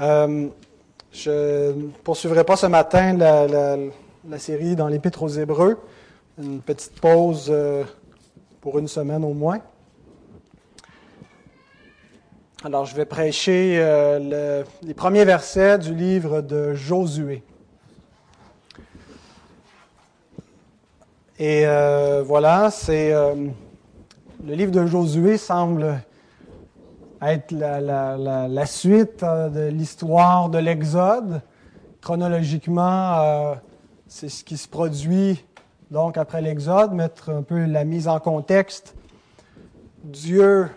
Euh, je ne poursuivrai pas ce matin la, série dans l'Épître aux Hébreux. Une petite pause euh, pour une semaine au moins. Alors, je vais prêcher euh, les premiers versets du livre de Josué. Et voilà, c'est le livre de Josué semble être la, suite euh, de l'histoire de l'Exode. Chronologiquement, euh, c'est ce qui se produit donc après l'Exode, mettre un peu la mise en contexte. Dieu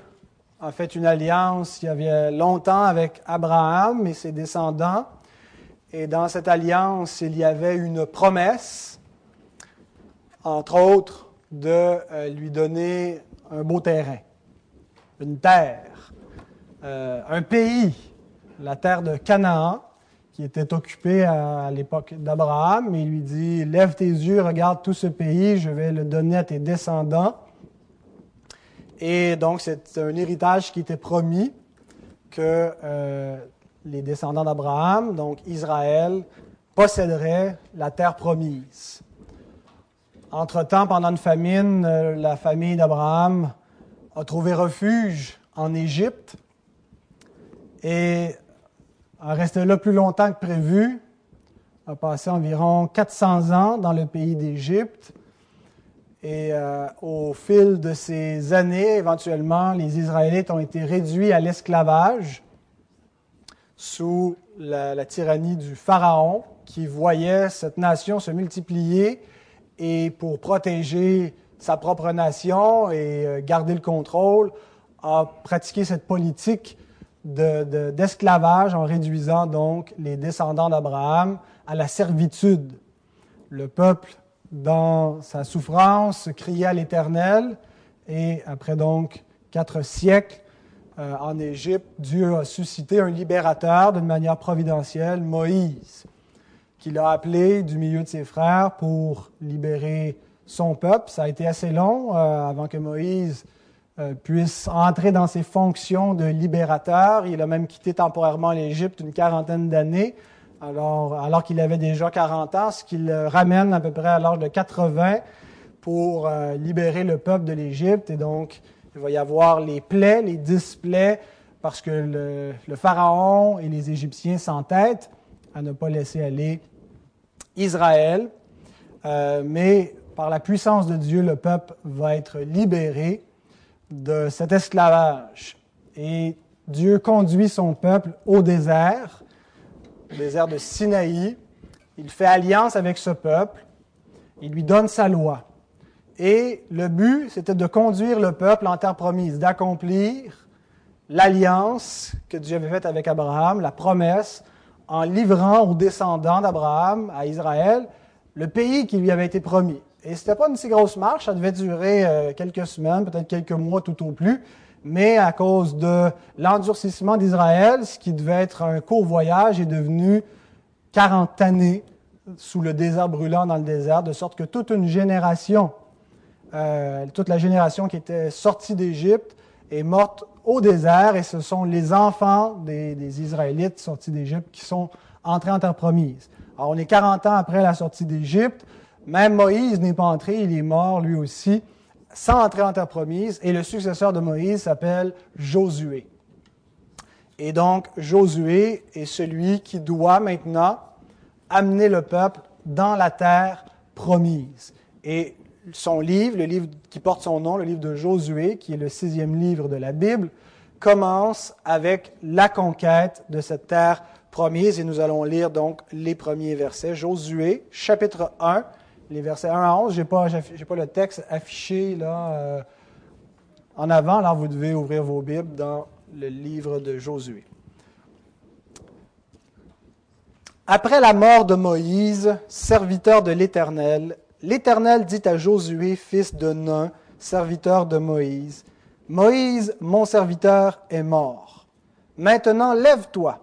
a fait une alliance il y avait longtemps avec Abraham et ses descendants. Et dans cette alliance, il y avait une promesse, entre autres, de euh, lui donner un beau terrain, une terre euh, un pays, la terre de Canaan, qui était occupée à, l'époque d'Abraham, il lui dit, lève tes yeux, regarde tout ce pays, je vais le donner à tes descendants. Et donc, c'est un héritage qui était promis que euh, les descendants d'Abraham, donc Israël, posséderaient la terre promise. Entre-temps, pendant une famine, euh, la famille d'Abraham a trouvé refuge en Égypte et a resté là plus longtemps que prévu, a passé environ 400 ans dans le pays d'Égypte. Et euh, au fil de ces années, éventuellement, les Israélites ont été réduits à l'esclavage sous la, la, tyrannie du Pharaon, qui voyait cette nation se multiplier et pour protéger sa propre nation et euh, garder le contrôle, a pratiqué cette politique d'esclavage en réduisant donc les descendants d'Abraham à la servitude. Le peuple, dans sa souffrance, criait à l'Éternel et après donc quatre siècles euh, en Égypte, Dieu a suscité un libérateur d'une manière providentielle, Moïse, qu'il a appelé du milieu de ses frères pour libérer son peuple. Ça a été assez long euh, avant que Moïse euh, puisse entrer dans ses fonctions de libérateur. Il a même quitté temporairement l'Égypte une quarantaine d'années, alors, qu'il avait déjà 40 ans, ce qui le ramène à peu près à l'âge de 80 pour euh, libérer le peuple de l'Égypte. Et donc, il va y avoir les plaies, les displays, parce que le Pharaon et les Égyptiens s'entêtent à ne pas laisser aller Israël. Euh, mais par la puissance de Dieu, le peuple va être libéré de cet esclavage. Et Dieu conduit son peuple au désert, au désert de Sinaï. Il fait alliance avec ce peuple. Il lui donne sa loi. Et le but, c'était de conduire le peuple en terre promise, d'accomplir l'alliance que Dieu avait faite avec Abraham, la promesse, en livrant aux descendants d'Abraham, à Israël, le pays qui lui avait été promis. Et ce n'était pas une si grosse marche, ça devait durer euh, quelques semaines, peut-être quelques mois tout au plus. Mais à cause de l'endurcissement d'Israël, ce qui devait être un court voyage est devenu 40 années sous le désert brûlant dans le désert, de sorte que toute une génération, euh, toute la génération qui était sortie d'Égypte est morte au désert, et ce sont les enfants des, Israélites sortis d'Égypte qui sont entrés en terre promise. Alors on est 40 ans après la sortie d'Égypte, même Moïse n'est pas entré, il est mort lui aussi, sans entrer en terre promise, et le successeur de Moïse s'appelle Josué. Et donc, Josué est celui qui doit maintenant amener le peuple dans la terre promise. Et son livre, le livre qui porte son nom, le livre de Josué, qui est le sixième livre de la Bible, commence avec la conquête de cette terre promise. Et nous allons lire donc les premiers versets. Josué, chapitre 1, les versets 1 à 11. Je n'ai pas, le texte affiché là, euh, en avant. Alors, vous devez ouvrir vos Bibles dans le livre de Josué. Après la mort de Moïse, serviteur de l'Éternel, l'Éternel dit à Josué, fils de Nun, serviteur de Moïse, Moïse, mon serviteur, est mort. Maintenant, lève-toi,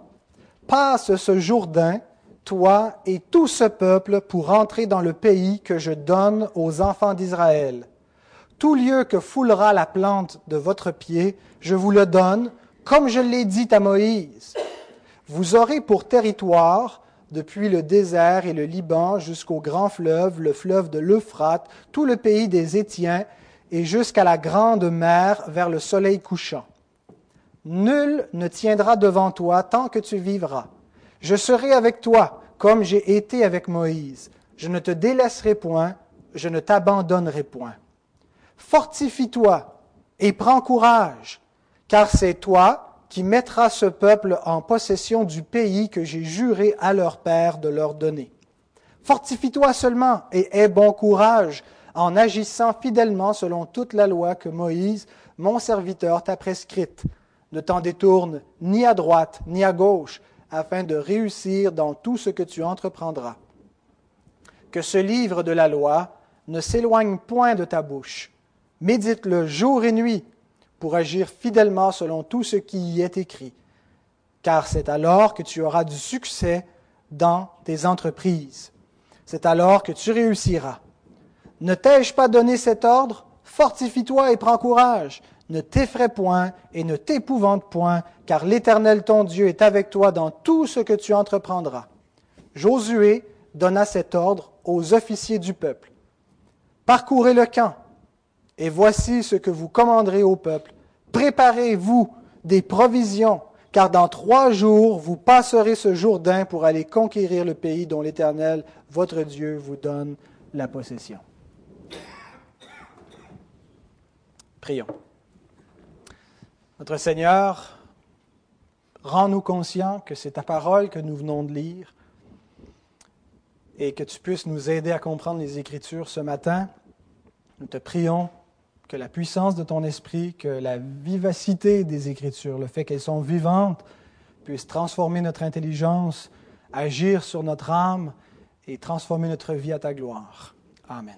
passe ce Jourdain, toi et tout ce peuple pour entrer dans le pays que je donne aux enfants d'Israël. Tout lieu que foulera la plante de votre pied, je vous le donne, comme je l'ai dit à Moïse. Vous aurez pour territoire, depuis le désert et le Liban jusqu'au grand fleuve, le fleuve de l'Euphrate, tout le pays des Étiens, et jusqu'à la grande mer vers le soleil couchant. Nul ne tiendra devant toi tant que tu vivras. Je serai avec toi, comme j'ai été avec Moïse. Je ne te délaisserai point, je ne t'abandonnerai point. Fortifie-toi et prends courage, car c'est toi qui mettras ce peuple en possession du pays que j'ai juré à leur père de leur donner. Fortifie-toi seulement et aie bon courage en agissant fidèlement selon toute la loi que Moïse, mon serviteur, t'a prescrite. Ne t'en détourne ni à droite ni à gauche, afin de réussir dans tout ce que tu entreprendras. Que ce livre de la loi ne s'éloigne point de ta bouche. Médite-le jour et nuit pour agir fidèlement selon tout ce qui y est écrit, car c'est alors que tu auras du succès dans tes entreprises. C'est alors que tu réussiras. Ne t'ai-je pas donné cet ordre? Fortifie-toi et prends courage. Ne t'effraie point et ne t'épouvante point, car l'Éternel ton Dieu est avec toi dans tout ce que tu entreprendras. Josué donna cet ordre aux officiers du peuple. Parcourez le camp, et voici ce que vous commanderez au peuple. Préparez-vous des provisions, car dans trois jours vous passerez ce Jourdain pour aller conquérir le pays dont l'Éternel, votre Dieu, vous donne la possession. Prions. Notre Seigneur, rends-nous conscients que c'est ta parole que nous venons de lire et que tu puisses nous aider à comprendre les Écritures ce matin. Nous te prions que la puissance de ton esprit, que la vivacité des Écritures, le fait qu'elles sont vivantes, puisse transformer notre intelligence, agir sur notre âme et transformer notre vie à ta gloire. Amen.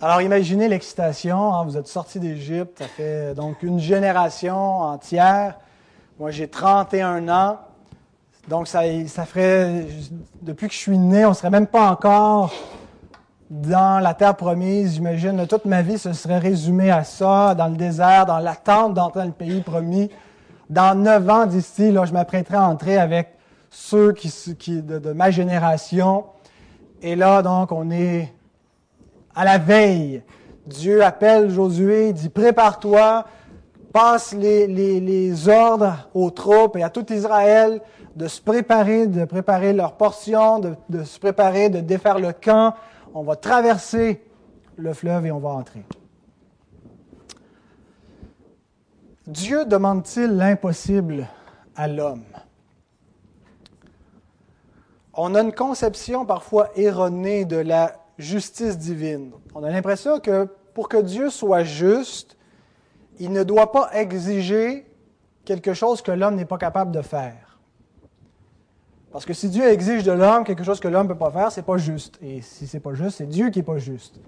Alors imaginez l'excitation, hein, vous êtes sorti d'Égypte, ça fait donc une génération entière. Moi j'ai 31 ans, donc ça, ça ferait, depuis que je suis né, on ne serait même pas encore dans la terre promise, j'imagine. Toute ma vie se serait résumée à ça, dans le désert, dans l'attente d'entrer dans le pays promis. Dans neuf ans d'ici, là, je m'apprêterai à entrer avec ceux qui, de, ma génération. Et là, donc, on est à la veille. Dieu appelle Josué, dit Prépare-toi, passe les, les, ordres aux troupes et à tout Israël de se préparer, de préparer leur portion, de se préparer, de défaire le camp. On va traverser le fleuve et on va entrer. Dieu demande-t-il l'impossible à l'homme? On a une conception parfois erronée de la justice divine. On a l'impression que pour que Dieu soit juste, il ne doit pas exiger quelque chose que l'homme n'est pas capable de faire. Parce que si Dieu exige de l'homme quelque chose que l'homme ne peut pas faire, c'est pas juste. Et si c'est pas juste, c'est Dieu qui n'est pas juste.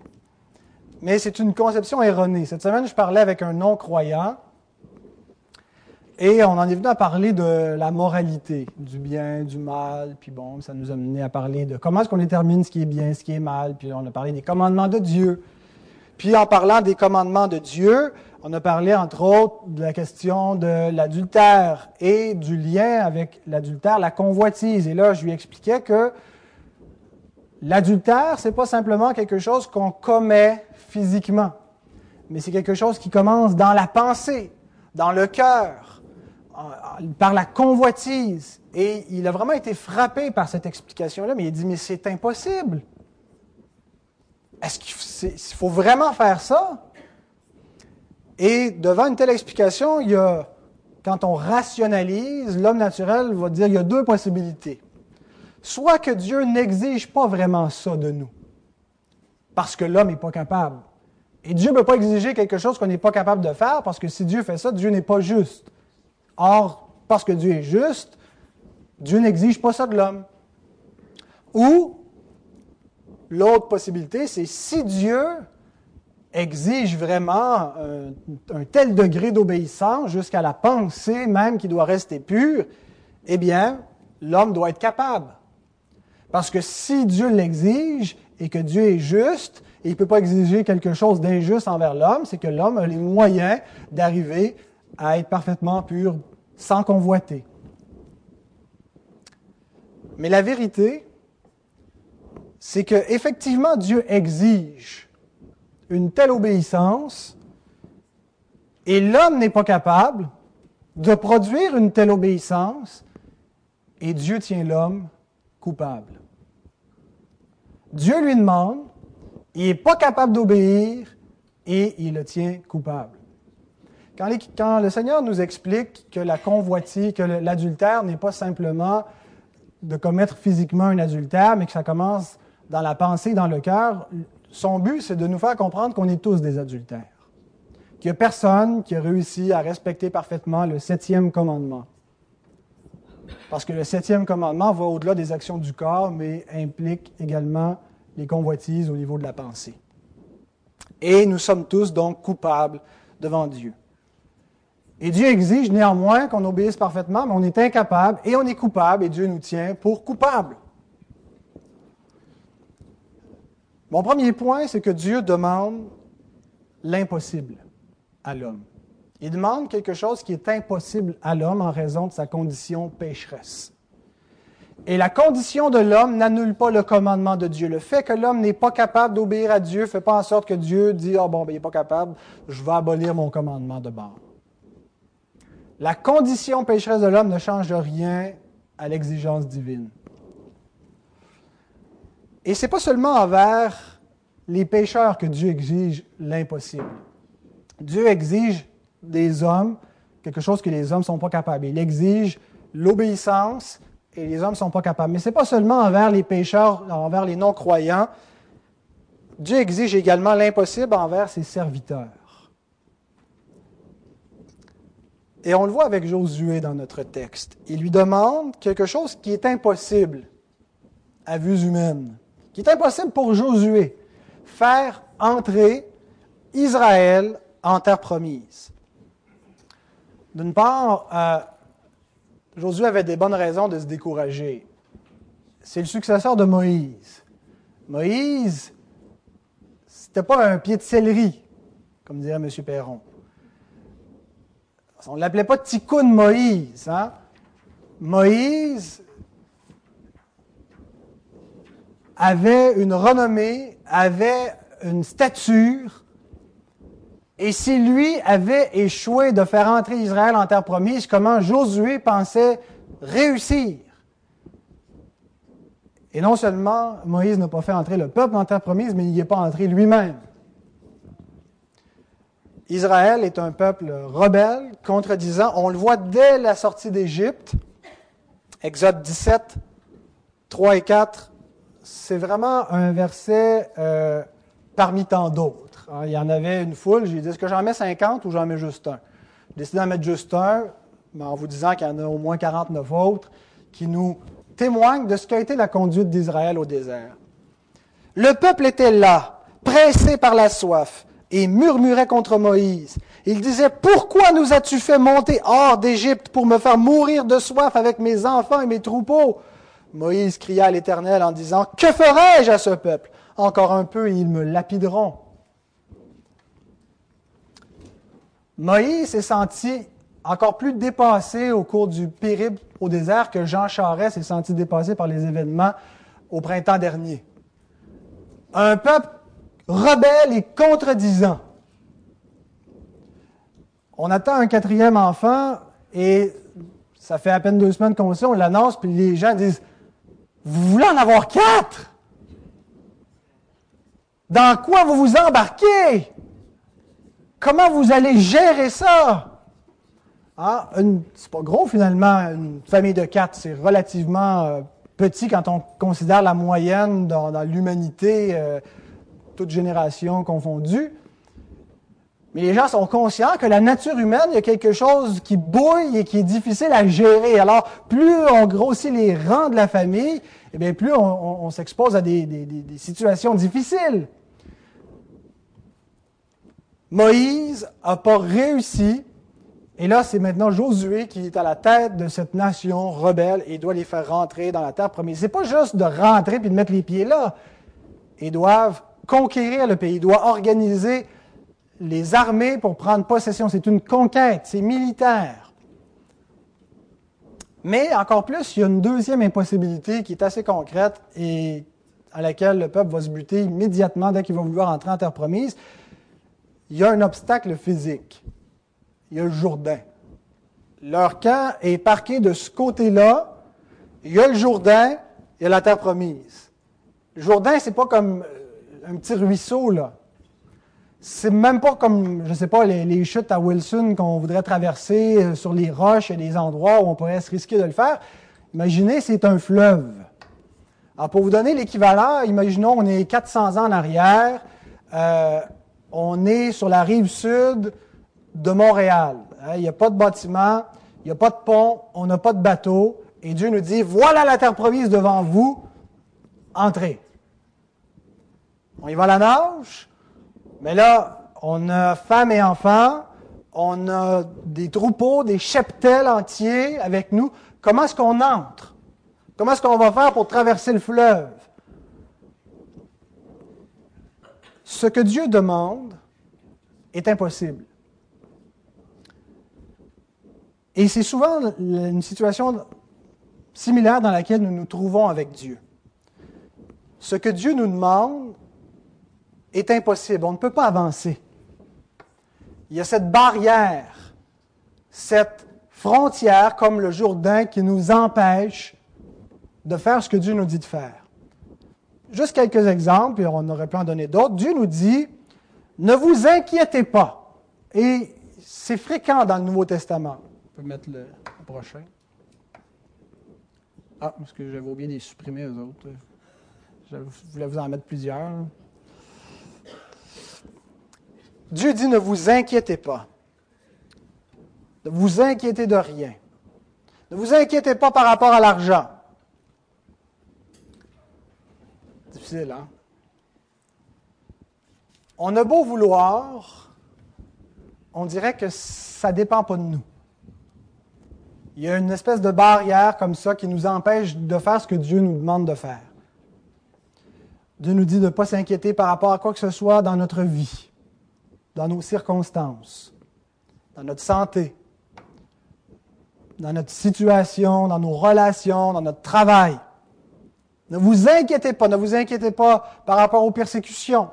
Mais c'est une conception erronée. Cette semaine, je parlais avec un non-croyant et on en est venu à parler de la moralité, du bien, du mal, puis bon, ça nous a mené à parler de comment est-ce qu'on détermine ce qui est bien, ce qui est mal, puis on a parlé des commandements de Dieu. Puis en parlant des commandements de Dieu, on a parlé entre autres de la question de l'adultère et du lien avec l'adultère, la convoitise. Et là, je lui expliquais que l'adultère, c'est pas simplement quelque chose qu'on commet physiquement, mais c'est quelque chose qui commence dans la pensée, dans le cœur par la convoitise. Et il a vraiment été frappé par cette explication-là, mais il a dit, mais c'est impossible. Est-ce qu'il faut vraiment faire ça? Et devant une telle explication, il y a, quand on rationalise, l'homme naturel va dire qu'il y a deux possibilités. Soit que Dieu n'exige pas vraiment ça de nous, parce que l'homme n'est pas capable. Et Dieu ne peut pas exiger quelque chose qu'on n'est pas capable de faire, parce que si Dieu fait ça, Dieu n'est pas juste. Or, parce que Dieu est juste, Dieu n'exige pas ça de l'homme. Ou, l'autre possibilité, c'est si Dieu exige vraiment un, tel degré d'obéissance jusqu'à la pensée même qui doit rester pure, eh bien, l'homme doit être capable. Parce que si Dieu l'exige, et que Dieu est juste et il ne peut pas exiger quelque chose d'injuste envers l'homme, c'est que l'homme a les moyens d'arriver à être parfaitement pur sans convoiter. Mais la vérité, c'est que effectivement Dieu exige une telle obéissance et l'homme n'est pas capable de produire une telle obéissance et Dieu tient l'homme coupable. Dieu lui demande, il n'est pas capable d'obéir et il le tient coupable. Quand, le Seigneur nous explique que la convoitie, que l'adultère n'est pas simplement de commettre physiquement un adultère, mais que ça commence dans la pensée, dans le cœur, son but, c'est de nous faire comprendre qu'on est tous des adultères. Qu'il n'y a personne qui a réussi à respecter parfaitement le septième commandement. Parce que le septième commandement va au-delà des actions du corps, mais implique également les convoitises au niveau de la pensée. Et nous sommes tous donc coupables devant Dieu. Et Dieu exige néanmoins qu'on obéisse parfaitement, mais on est incapable et on est coupable et Dieu nous tient pour coupables. Mon premier point, c'est que Dieu demande l'impossible à l'homme. Il demande quelque chose qui est impossible à l'homme en raison de sa condition pécheresse. Et la condition de l'homme n'annule pas le commandement de Dieu. Le fait que l'homme n'est pas capable d'obéir à Dieu ne fait pas en sorte que Dieu dit, oh bon, ben, il n'est pas capable, je vais abolir mon commandement de base. La condition pécheresse de l'homme ne change rien à l'exigence divine. Et ce n'est pas seulement envers les pécheurs que Dieu exige l'impossible. Dieu exige des hommes quelque chose que les hommes ne sont pas capables. Il exige l'obéissance et les hommes ne sont pas capables. Mais ce n'est pas seulement envers les pécheurs, envers les non-croyants. Dieu exige également l'impossible envers ses serviteurs. Et on le voit avec Josué dans notre texte. Il lui demande quelque chose qui est impossible à vue humaine, qui est impossible pour Josué, faire entrer Israël en terre promise. D'une part, euh, Josué avait des bonnes raisons de se décourager. C'est le successeur de Moïse. Moïse, c'était pas un pied de céleri, comme dirait M. Perron. On ne l'appelait pas Tikkun Moïse. Hein? Moïse avait une renommée, avait une stature, et si lui avait échoué de faire entrer Israël en terre promise, comment Josué pensait réussir? Et non seulement Moïse n'a pas fait entrer le peuple en terre promise, mais il n'y est pas entré lui-même. Israël est un peuple rebelle, contredisant. On le voit dès la sortie d'Égypte. Exode 17, 3 et 4. C'est vraiment un verset euh, parmi tant d'autres. Hein, il y en avait une foule. J'ai dit, est-ce que j'en mets 50 ou j'en mets juste un? J'ai décidé d'en mettre juste un, mais en vous disant qu'il y en a au moins 49 autres qui nous témoignent de ce qu'a été la conduite d'Israël au désert. Le peuple était là, pressé par la soif et murmurait contre Moïse. Il disait, Pourquoi nous as-tu fait monter hors d'Égypte pour me faire mourir de soif avec mes enfants et mes troupeaux? Moïse cria à l'Éternel en disant, Que ferai-je à ce peuple? Encore un peu et ils me lapideront. Moïse s'est senti encore plus dépassé au cours du périple au désert que Jean Charest s'est senti dépassé par les événements au printemps dernier. Un peuple rebelle et contredisant. On attend un quatrième enfant et ça fait à peine deux semaines qu'on sait, on l'annonce, puis les gens disent Vous voulez en avoir quatre? Dans quoi vous vous embarquez? Comment vous allez gérer ça? Ah, C'est pas gros finalement, une famille de quatre, c'est relativement euh, petit quand on considère la moyenne dans, l'humanité. Euh, toute génération confondue. Mais les gens sont conscients que la nature humaine, il y a quelque chose qui bouille et qui est difficile à gérer. Alors, plus on grossit les rangs de la famille, eh bien, plus on, s'expose à des, situations difficiles. Moïse n'a pas réussi. Et là, c'est maintenant Josué qui est à la tête de cette nation rebelle et doit les faire rentrer dans la terre promise. C'est pas juste de rentrer puis de mettre les pieds là et doivent conquérir le pays. Ils doivent organiser les armées pour prendre possession. C'est une conquête, c'est militaire. Mais encore plus, il y a une deuxième impossibilité qui est assez concrète et à laquelle le peuple va se buter immédiatement dès qu'il va vouloir entrer en terre promise. Il y a un obstacle physique. Il y a le Jourdain. Leur camp est parqué de ce côté-là. Il y a le Jourdain, il y a la terre promise. Le Jourdain, c'est pas comme euh, un petit ruisseau, là. C'est même pas comme, je sais pas, les, chutes à Wilson qu'on voudrait traverser euh, sur les roches et des endroits où on pourrait se risquer de le faire. Imaginez, c'est un fleuve. Alors, pour vous donner l'équivalent, imaginons, on est 400 ans en arrière, euh, on est sur la rive sud de Montréal. Hein, il n'y a pas de bâtiment, il n'y a pas de pont, on n'a pas de bateau, et Dieu nous dit, voilà la terre promise devant vous, entrez. On y va à la nage, mais là, on a femmes et enfants, on a des troupeaux, des cheptels entiers avec nous. Comment est-ce qu'on entre? Comment est-ce qu'on va faire pour traverser le fleuve? Ce que Dieu demande est impossible. Et c'est souvent une situation similaire dans laquelle nous nous trouvons avec Dieu. Ce que Dieu nous demande est impossible. On ne peut pas avancer. Il y a cette barrière, cette frontière comme le Jourdain qui nous empêche de faire ce que Dieu nous dit de faire. Juste quelques exemples, et on aurait pu en donner d'autres. Dieu nous dit, ne vous inquiétez pas. Et c'est fréquent dans le Nouveau Testament. On peut mettre le prochain. Ah, parce que j'avais oublié de les supprimer, eux autres. Je voulais vous en mettre plusieurs. Dieu dit ne vous inquiétez pas. Ne vous inquiétez de rien. Ne vous inquiétez pas par rapport à l'argent. Difficile, hein? On a beau vouloir, on dirait que ça ne dépend pas de nous. Il y a une espèce de barrière comme ça qui nous empêche de faire ce que Dieu nous demande de faire. Dieu nous dit de ne pas s'inquiéter par rapport à quoi que ce soit dans notre vie dans nos circonstances, dans notre santé, dans notre situation, dans nos relations, dans notre travail. Ne vous inquiétez pas, ne vous inquiétez pas par rapport aux persécutions,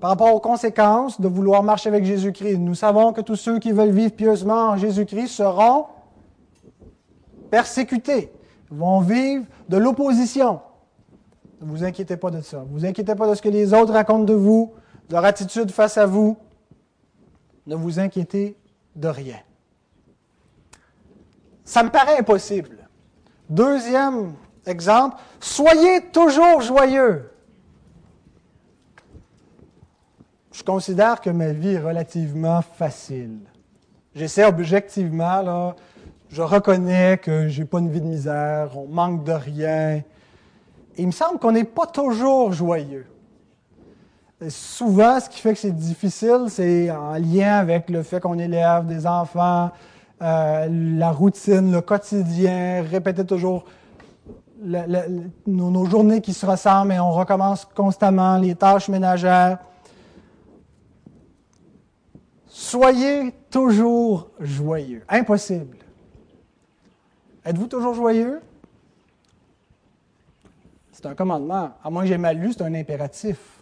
par rapport aux conséquences de vouloir marcher avec Jésus-Christ. Nous savons que tous ceux qui veulent vivre pieusement en Jésus-Christ seront persécutés, vont vivre de l'opposition. Ne vous inquiétez pas de ça. Ne vous inquiétez pas de ce que les autres racontent de vous, de leur attitude face à vous ne vous inquiétez de rien. Ça me paraît impossible. Deuxième exemple, soyez toujours joyeux. Je considère que ma vie est relativement facile. J'essaie objectivement, je reconnais que je n'ai pas une vie de misère, on manque de rien. il me semble qu'on n'est pas toujours joyeux souvent, ce qui fait que c'est difficile, c'est en lien avec le fait qu'on élève des enfants, euh, la routine, le quotidien, répéter toujours nos, journées qui se ressemblent et on recommence constamment les tâches ménagères. Soyez toujours joyeux. Impossible. Êtes-vous toujours joyeux? C'est un commandement. À moins que j'ai mal lu, c'est un impératif.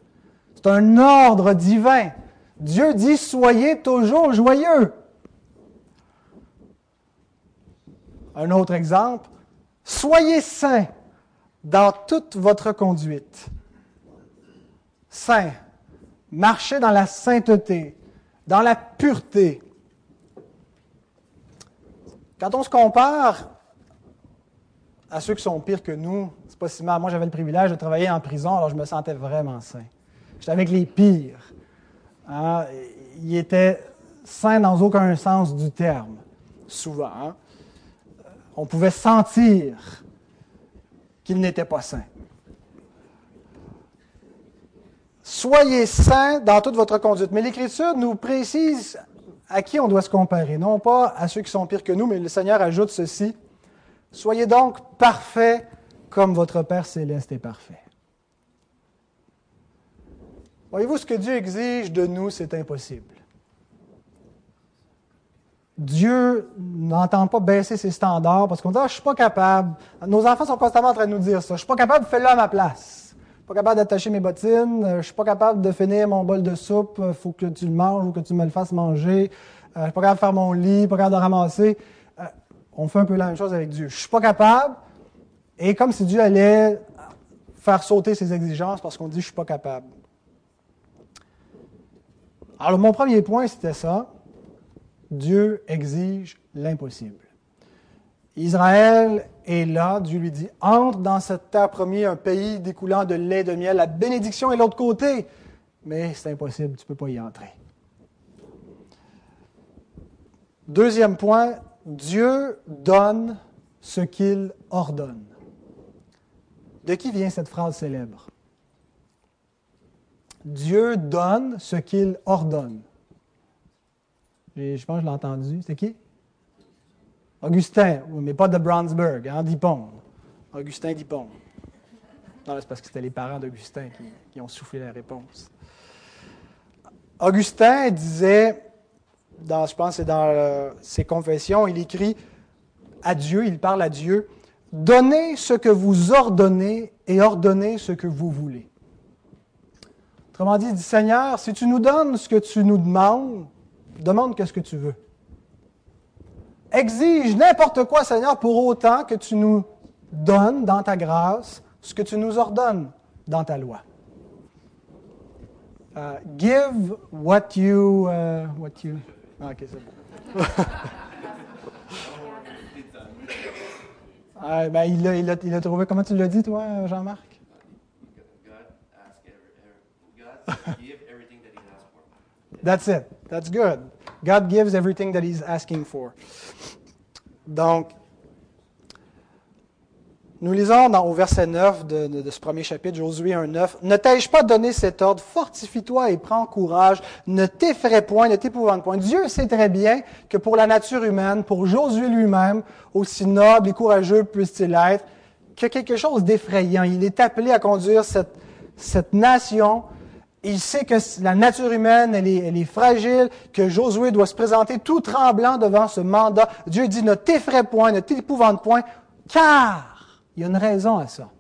Un ordre divin. Dieu dit, soyez toujours joyeux. Un autre exemple, soyez saints dans toute votre conduite. Saint, marchez dans la sainteté, dans la pureté. Quand on se compare à ceux qui sont pires que nous, c'est pas si mal. Moi, j'avais le privilège de travailler en prison, alors je me sentais vraiment saint. Avec les pires. Hein? Il était sain dans aucun sens du terme, souvent. Hein. On pouvait sentir qu'il n'était pas saint. Soyez saints dans toute votre conduite. Mais l'Écriture nous précise à qui on doit se comparer. Non pas à ceux qui sont pires que nous, mais le Seigneur ajoute ceci. Soyez donc parfaits comme votre Père céleste est parfait. Voyez-vous, ce que Dieu exige de nous, c'est impossible. Dieu n'entend pas baisser ses standards parce qu'on dit ah, Je ne suis pas capable. Nos enfants sont constamment en train de nous dire ça. Je ne suis pas capable, fais-le à ma place. Je ne suis pas capable d'attacher mes bottines. Je ne suis pas capable de finir mon bol de soupe. Il faut que tu le manges ou que tu me le fasses manger. Euh, je ne suis pas capable de faire mon lit. Je ne suis pas capable de ramasser. Euh, on fait un peu la même chose avec Dieu. Je ne suis pas capable. Et comme si Dieu allait faire sauter ses exigences parce qu'on dit Je ne suis pas capable. Alors, mon premier point, c'était ça. Dieu exige l'impossible. Israël est là, Dieu lui dit, entre dans cette terre promise, un pays découlant de lait de miel, la bénédiction est l'autre côté, mais c'est impossible, tu ne peux pas y entrer. Deuxième point, Dieu donne ce qu'il ordonne. De qui vient cette phrase célèbre? Dieu donne ce qu'il ordonne. Je pense que je l'ai entendu. C'est qui? Augustin, mais pas de Brownsburg, hein, d'Hippon. Augustin d'Hippon. Non, c'est parce que c'était les parents d'Augustin qui, ont soufflé la réponse. Augustin disait, dans, je pense c'est dans euh, ses confessions, il écrit à Dieu, il parle à Dieu, Donnez ce que vous ordonnez et ordonnez ce que vous voulez. Autrement dit, il dit Seigneur, si tu nous donnes ce que tu nous demandes, demande qu'est-ce que tu veux. Exige n'importe quoi, Seigneur, pour autant que tu nous donnes dans ta grâce ce que tu nous ordonnes dans ta loi. Uh, give what you. Uh, what you. Ah, ok, c'est bon. ben, il a trouvé. Comment tu l'as dit, toi, Jean-Marc? That's it. That's good. God gives everything that he's asking for. Donc, nous lisons au verset 9 de, ce premier chapitre, Josué 1.9, Ne t'ai-je pas donné cet ordre, fortifie-toi et prends courage, ne t'effraie point, ne t'épouvante point. Dieu sait très bien que pour la nature humaine, pour Josué lui-même, aussi noble et courageux puisse-t-il être, a quelque chose d'effrayant. Il est appelé à conduire cette nation il sait que la nature humaine, elle est, fragile, que Josué doit se présenter tout tremblant devant ce mandat. Dieu dit, ne t'effraie point, ne t'épouvante point, car il y a une raison à ça.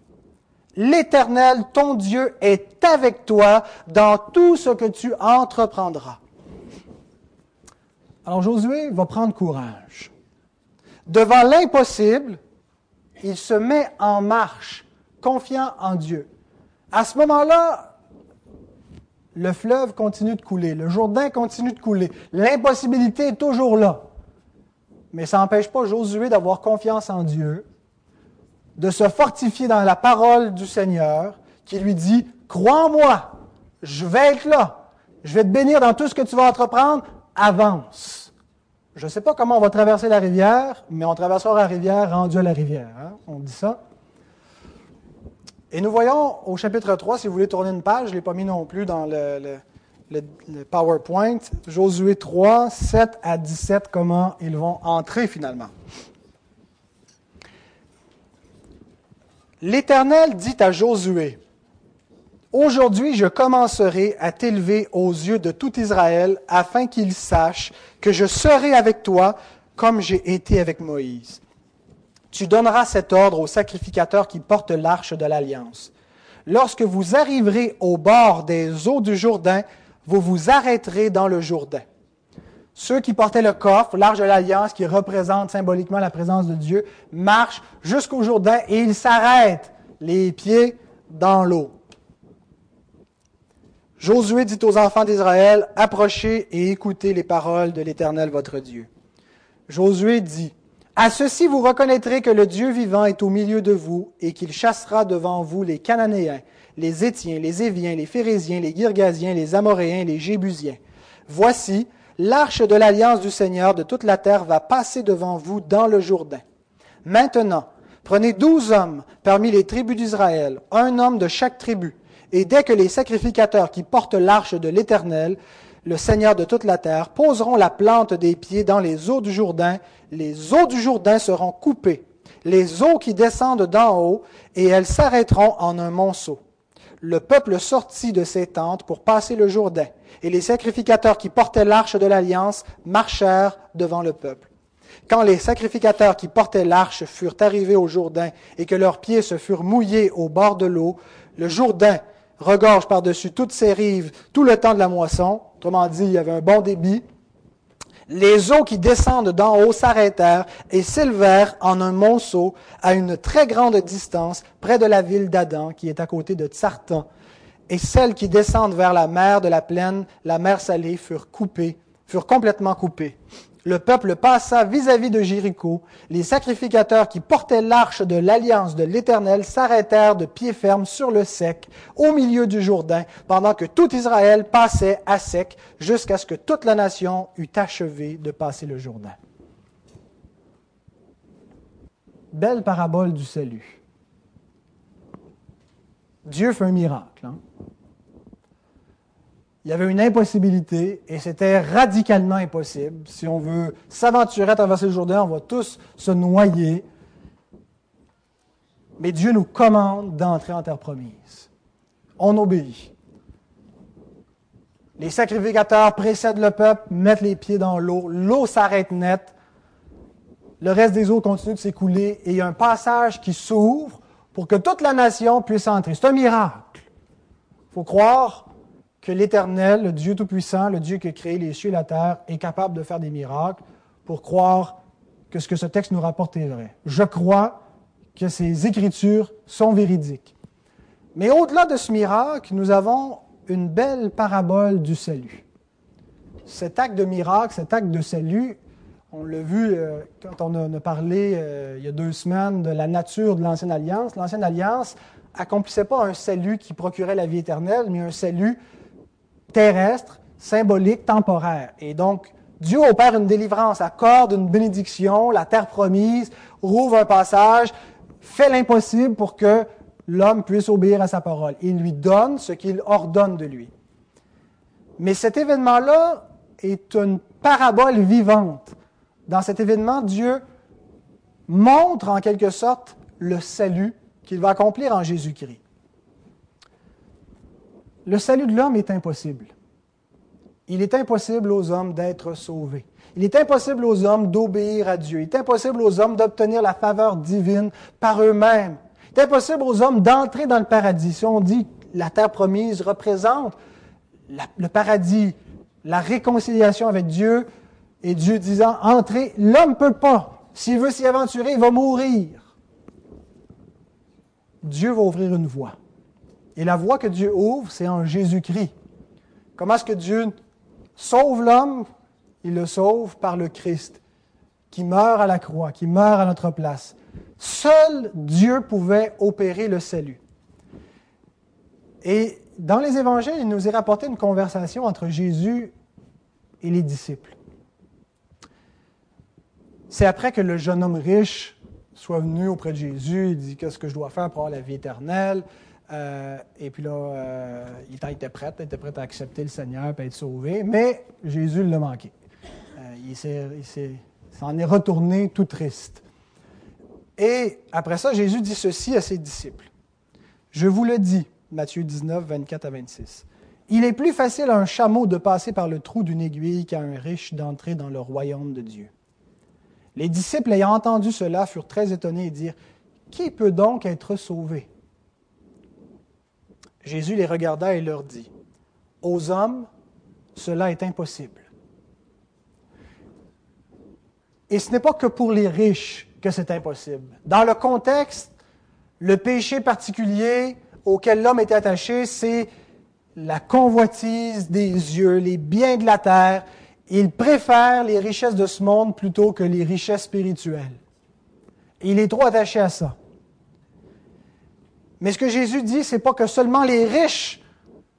L'Éternel, ton Dieu, est avec toi dans tout ce que tu entreprendras. Alors Josué va prendre courage. Devant l'impossible, il se met en marche, confiant en Dieu. À ce moment-là, le fleuve continue de couler, le Jourdain continue de couler, l'impossibilité est toujours là. Mais ça n'empêche pas Josué d'avoir confiance en Dieu, de se fortifier dans la parole du Seigneur, qui lui dit, crois en moi, je vais être là, je vais te bénir dans tout ce que tu vas entreprendre, avance. Je ne sais pas comment on va traverser la rivière, mais on traversera la rivière rendu à la rivière. Hein? On dit ça. Et nous voyons au chapitre 3, si vous voulez tourner une page, je ne l'ai pas mis non plus dans le, PowerPoint, Josué 3, 7 à 17, comment ils vont entrer finalement. L'Éternel dit à Josué, Aujourd'hui je commencerai à t'élever aux yeux de tout Israël, afin qu'ils sachent que je serai avec toi comme j'ai été avec Moïse. Tu donneras cet ordre aux sacrificateurs qui portent l'arche de l'alliance. Lorsque vous arriverez au bord des eaux du Jourdain, vous vous arrêterez dans le Jourdain. Ceux qui portaient le coffre, l'arche de l'alliance, qui représente symboliquement la présence de Dieu, marchent jusqu'au Jourdain et ils s'arrêtent, les pieds dans l'eau. Josué dit aux enfants d'Israël, approchez et écoutez les paroles de l'Éternel votre Dieu. Josué dit, à ceci vous reconnaîtrez que le Dieu vivant est au milieu de vous et qu'il chassera devant vous les Cananéens, les Étiens, les Éviens, les Phérésiens, les Girgasiens, les Amoréens, les Jébusiens. Voici, l'arche de l'alliance du Seigneur de toute la terre va passer devant vous dans le Jourdain. Maintenant, prenez douze hommes parmi les tribus d'Israël, un homme de chaque tribu, et dès que les sacrificateurs qui portent l'arche de l'Éternel le Seigneur de toute la terre, poseront la plante des pieds dans les eaux du Jourdain, les eaux du Jourdain seront coupées, les eaux qui descendent d'en haut, et elles s'arrêteront en un monceau. le peuple sortit de ses tentes pour passer le Jourdain, et les sacrificateurs qui portaient l'arche de l'alliance marchèrent devant le peuple. Quand les sacrificateurs qui portaient l'arche furent arrivés au Jourdain et que leurs pieds se furent mouillés au bord de l'eau, le Jourdain regorge par-dessus toutes ses rives tout le temps de la moisson. Autrement dit, il y avait un bon débit. Les eaux qui descendent d'en haut s'arrêtèrent et s'élevèrent en un monceau à une très grande distance près de la ville d'Adam, qui est à côté de Tsartan. Et celles qui descendent vers la mer de la plaine, la mer salée, furent coupées, furent complètement coupées le peuple passa vis-à-vis de Jéricho. Les sacrificateurs qui portaient l'arche de l'alliance de l'Éternel s'arrêtèrent de pied ferme sur le sec, au milieu du Jourdain, pendant que tout Israël passait à sec, jusqu'à ce que toute la nation eût achevé de passer le Jourdain. Belle parabole du salut. Dieu fait un miracle. Hein? Il y avait une impossibilité et c'était radicalement impossible. Si on veut s'aventurer à traverser le Jourdain, on va tous se noyer. Mais Dieu nous commande d'entrer en terre promise. On obéit. Les sacrificateurs précèdent le peuple, mettent les pieds dans l'eau. L'eau s'arrête net. Le reste des eaux continue de s'écouler et il y a un passage qui s'ouvre pour que toute la nation puisse entrer. C'est un miracle. Il faut croire que l'Éternel, le Dieu Tout-Puissant, le Dieu qui a créé les cieux et la terre, est capable de faire des miracles pour croire que ce que ce texte nous rapporte est vrai. Je crois que ces écritures sont véridiques. Mais au-delà de ce miracle, nous avons une belle parabole du salut. Cet acte de miracle, cet acte de salut, on l'a vu euh, quand on a, parlé euh, il y a deux semaines de la nature de l'Ancienne Alliance. L'Ancienne Alliance accomplissait pas un salut qui procurait la vie éternelle, mais un salut terrestre, symbolique, temporaire. Et donc, Dieu opère une délivrance, accorde une bénédiction, la terre promise, rouvre un passage, fait l'impossible pour que l'homme puisse obéir à sa parole. Il lui donne ce qu'il ordonne de lui. Mais cet événement-là est une parabole vivante. Dans cet événement, Dieu montre en quelque sorte le salut qu'il va accomplir en Jésus-Christ le salut de l'homme est impossible. Il est impossible aux hommes d'être sauvés. Il est impossible aux hommes d'obéir à Dieu. Il est impossible aux hommes d'obtenir la faveur divine par eux-mêmes. Il est impossible aux hommes d'entrer dans le paradis. Si on dit que la terre promise représente le paradis, la réconciliation avec Dieu, et Dieu disant, entrez, l'homme ne peut pas. S'il veut s'y aventurer, il va mourir. Dieu va ouvrir une voie. Et la voie que Dieu ouvre, c'est en Jésus-Christ. Comment est-ce que Dieu sauve l'homme? Il le sauve par le Christ, qui meurt à la croix, qui meurt à notre place. Seul Dieu pouvait opérer le salut. Et dans les évangiles, il nous est rapporté une conversation entre Jésus et les disciples. C'est après que le jeune homme riche soit venu auprès de Jésus, il dit Qu'est-ce que je dois faire pour avoir la vie éternelle? Euh, et puis là, euh, il était prêt, il était prêt à accepter le Seigneur et être sauvé, mais Jésus l'a manqué. Euh, il s'en est retourné tout triste. Et après ça, Jésus dit ceci à ses disciples. Je vous le dis, Matthieu 19, 24 à 26. Il est plus facile à un chameau de passer par le trou d'une aiguille qu'à un riche d'entrer dans le royaume de Dieu. Les disciples ayant entendu cela furent très étonnés et dirent, Qui peut donc être sauvé? Jésus les regarda et leur dit, Aux hommes, cela est impossible. Et ce n'est pas que pour les riches que c'est impossible. Dans le contexte, le péché particulier auquel l'homme est attaché, c'est la convoitise des yeux, les biens de la terre. Il préfère les richesses de ce monde plutôt que les richesses spirituelles. il est trop attaché à ça. Mais ce que Jésus dit, c'est pas que seulement les riches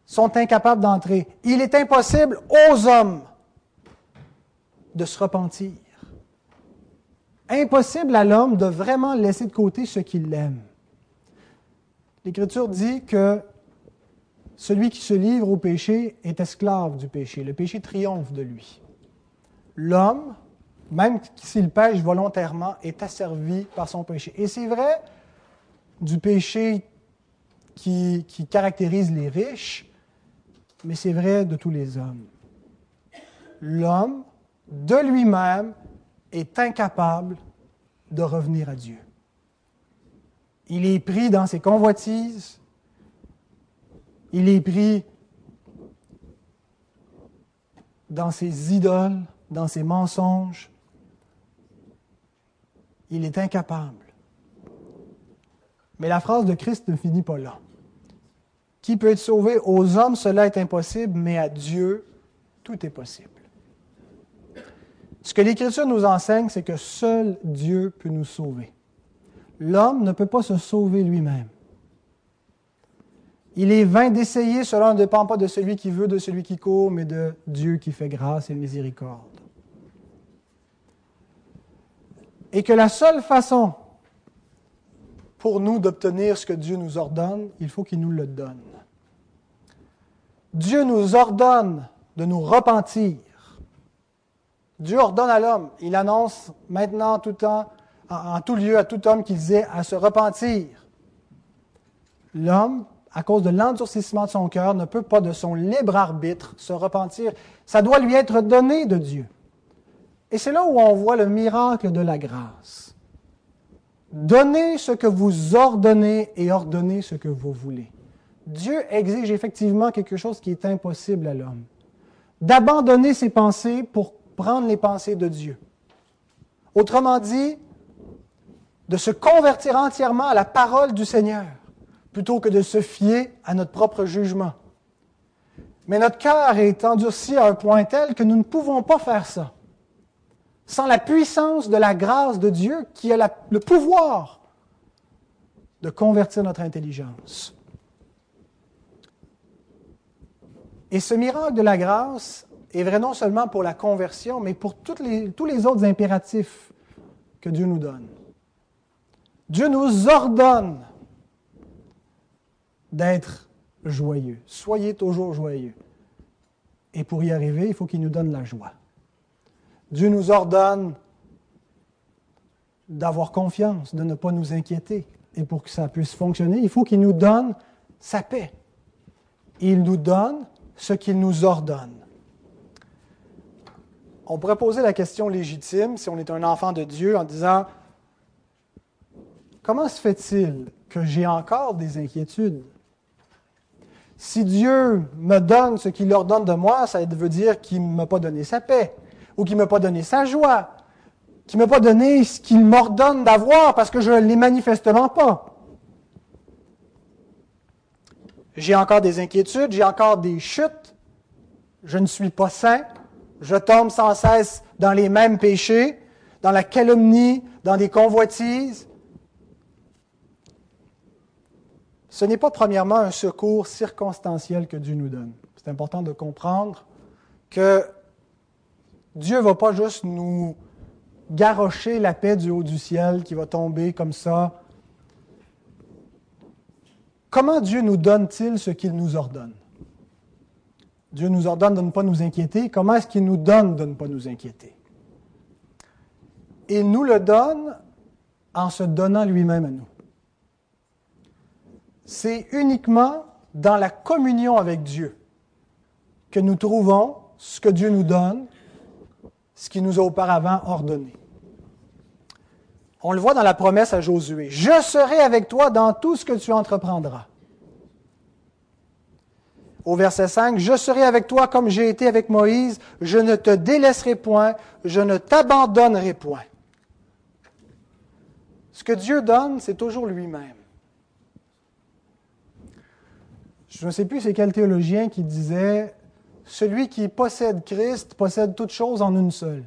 sont incapables d'entrer. Il est impossible aux hommes de se repentir. Impossible à l'homme de vraiment laisser de côté ce qu'il aime. L'Écriture dit que celui qui se livre au péché est esclave du péché. Le péché triomphe de lui. L'homme, même s'il pêche volontairement, est asservi par son péché. Et c'est vrai du péché qui, caractérise les riches, mais c'est vrai de tous les hommes. L'homme, de lui-même, est incapable de revenir à Dieu. Il est pris dans ses convoitises, il est pris dans ses idoles, dans ses mensonges. Il est incapable. Mais la phrase de Christ ne finit pas là. Qui peut être sauvé? Aux hommes, cela est impossible, mais à Dieu, tout est possible. Ce que l'Écriture nous enseigne, c'est que seul Dieu peut nous sauver. L'homme ne peut pas se sauver lui-même. Il est vain d'essayer, cela ne dépend pas de celui qui veut, de celui qui court, mais de Dieu qui fait grâce et miséricorde. Et que la seule façon pour nous d'obtenir ce que Dieu nous ordonne, il faut qu'il nous le donne. Dieu nous ordonne de nous repentir. Dieu ordonne à l'homme, il annonce maintenant tout temps, en, tout lieu à tout homme qu'il disait à se repentir. L'homme à cause de l'endurcissement de son cœur, ne peut pas de son libre arbitre se repentir. Ça doit lui être donné de Dieu. Et c'est là où on voit le miracle de la grâce. Donnez ce que vous ordonnez et ordonnez ce que vous voulez. Dieu exige effectivement quelque chose qui est impossible à l'homme. D'abandonner ses pensées pour prendre les pensées de Dieu. Autrement dit, de se convertir entièrement à la parole du Seigneur plutôt que de se fier à notre propre jugement. Mais notre cœur est endurci à un point tel que nous ne pouvons pas faire ça. Sans la puissance de la grâce de Dieu qui a le pouvoir de convertir notre intelligence. Et ce miracle de la grâce est vrai non seulement pour la conversion, mais pour tous les autres impératifs que Dieu nous donne. Dieu nous ordonne d'être joyeux. Soyez toujours joyeux. Et pour y arriver, il faut qu'il nous donne la joie. Dieu nous ordonne d'avoir confiance, de ne pas nous inquiéter. Et pour que ça puisse fonctionner, il faut qu'il nous donne sa paix. Il nous donne ce qu'il nous ordonne. On pourrait poser la question légitime, si on est un enfant de Dieu, en disant, comment se fait-il que j'ai encore des inquiétudes? Si Dieu me donne ce qu'il ordonne de moi, ça veut dire qu'il ne m'a pas donné sa paix, ou qu'il ne m'a pas donné sa joie, qu'il ne m'a pas donné ce qu'il m'ordonne d'avoir parce que je ne l'ai manifestement pas. J'ai encore des inquiétudes, j'ai encore des chutes, je ne suis pas saint, je tombe sans cesse dans les mêmes péchés, dans la calomnie, dans des convoitises, Ce n'est pas premièrement un secours circonstanciel que Dieu nous donne. C'est important de comprendre que Dieu ne va pas juste nous garrocher la paix du haut du ciel qui va tomber comme ça. Comment Dieu nous donne-t-il ce qu'il nous ordonne? Dieu nous ordonne de ne pas nous inquiéter. Comment est-ce qu'il nous donne de ne pas nous inquiéter? Il nous le donne en se donnant lui-même à nous c'est uniquement dans la communion avec Dieu que nous trouvons ce que Dieu nous donne, ce qu'il nous a auparavant ordonné. On le voit dans la promesse à Josué. Je serai avec toi dans tout ce que tu entreprendras. Au verset 5, Je serai avec toi comme j'ai été avec Moïse, je ne te délaisserai point, je ne t'abandonnerai point. Ce que Dieu donne, c'est toujours lui-même. je ne sais plus c'est quel théologien qui disait Celui qui possède Christ possède toutes choses en une seule.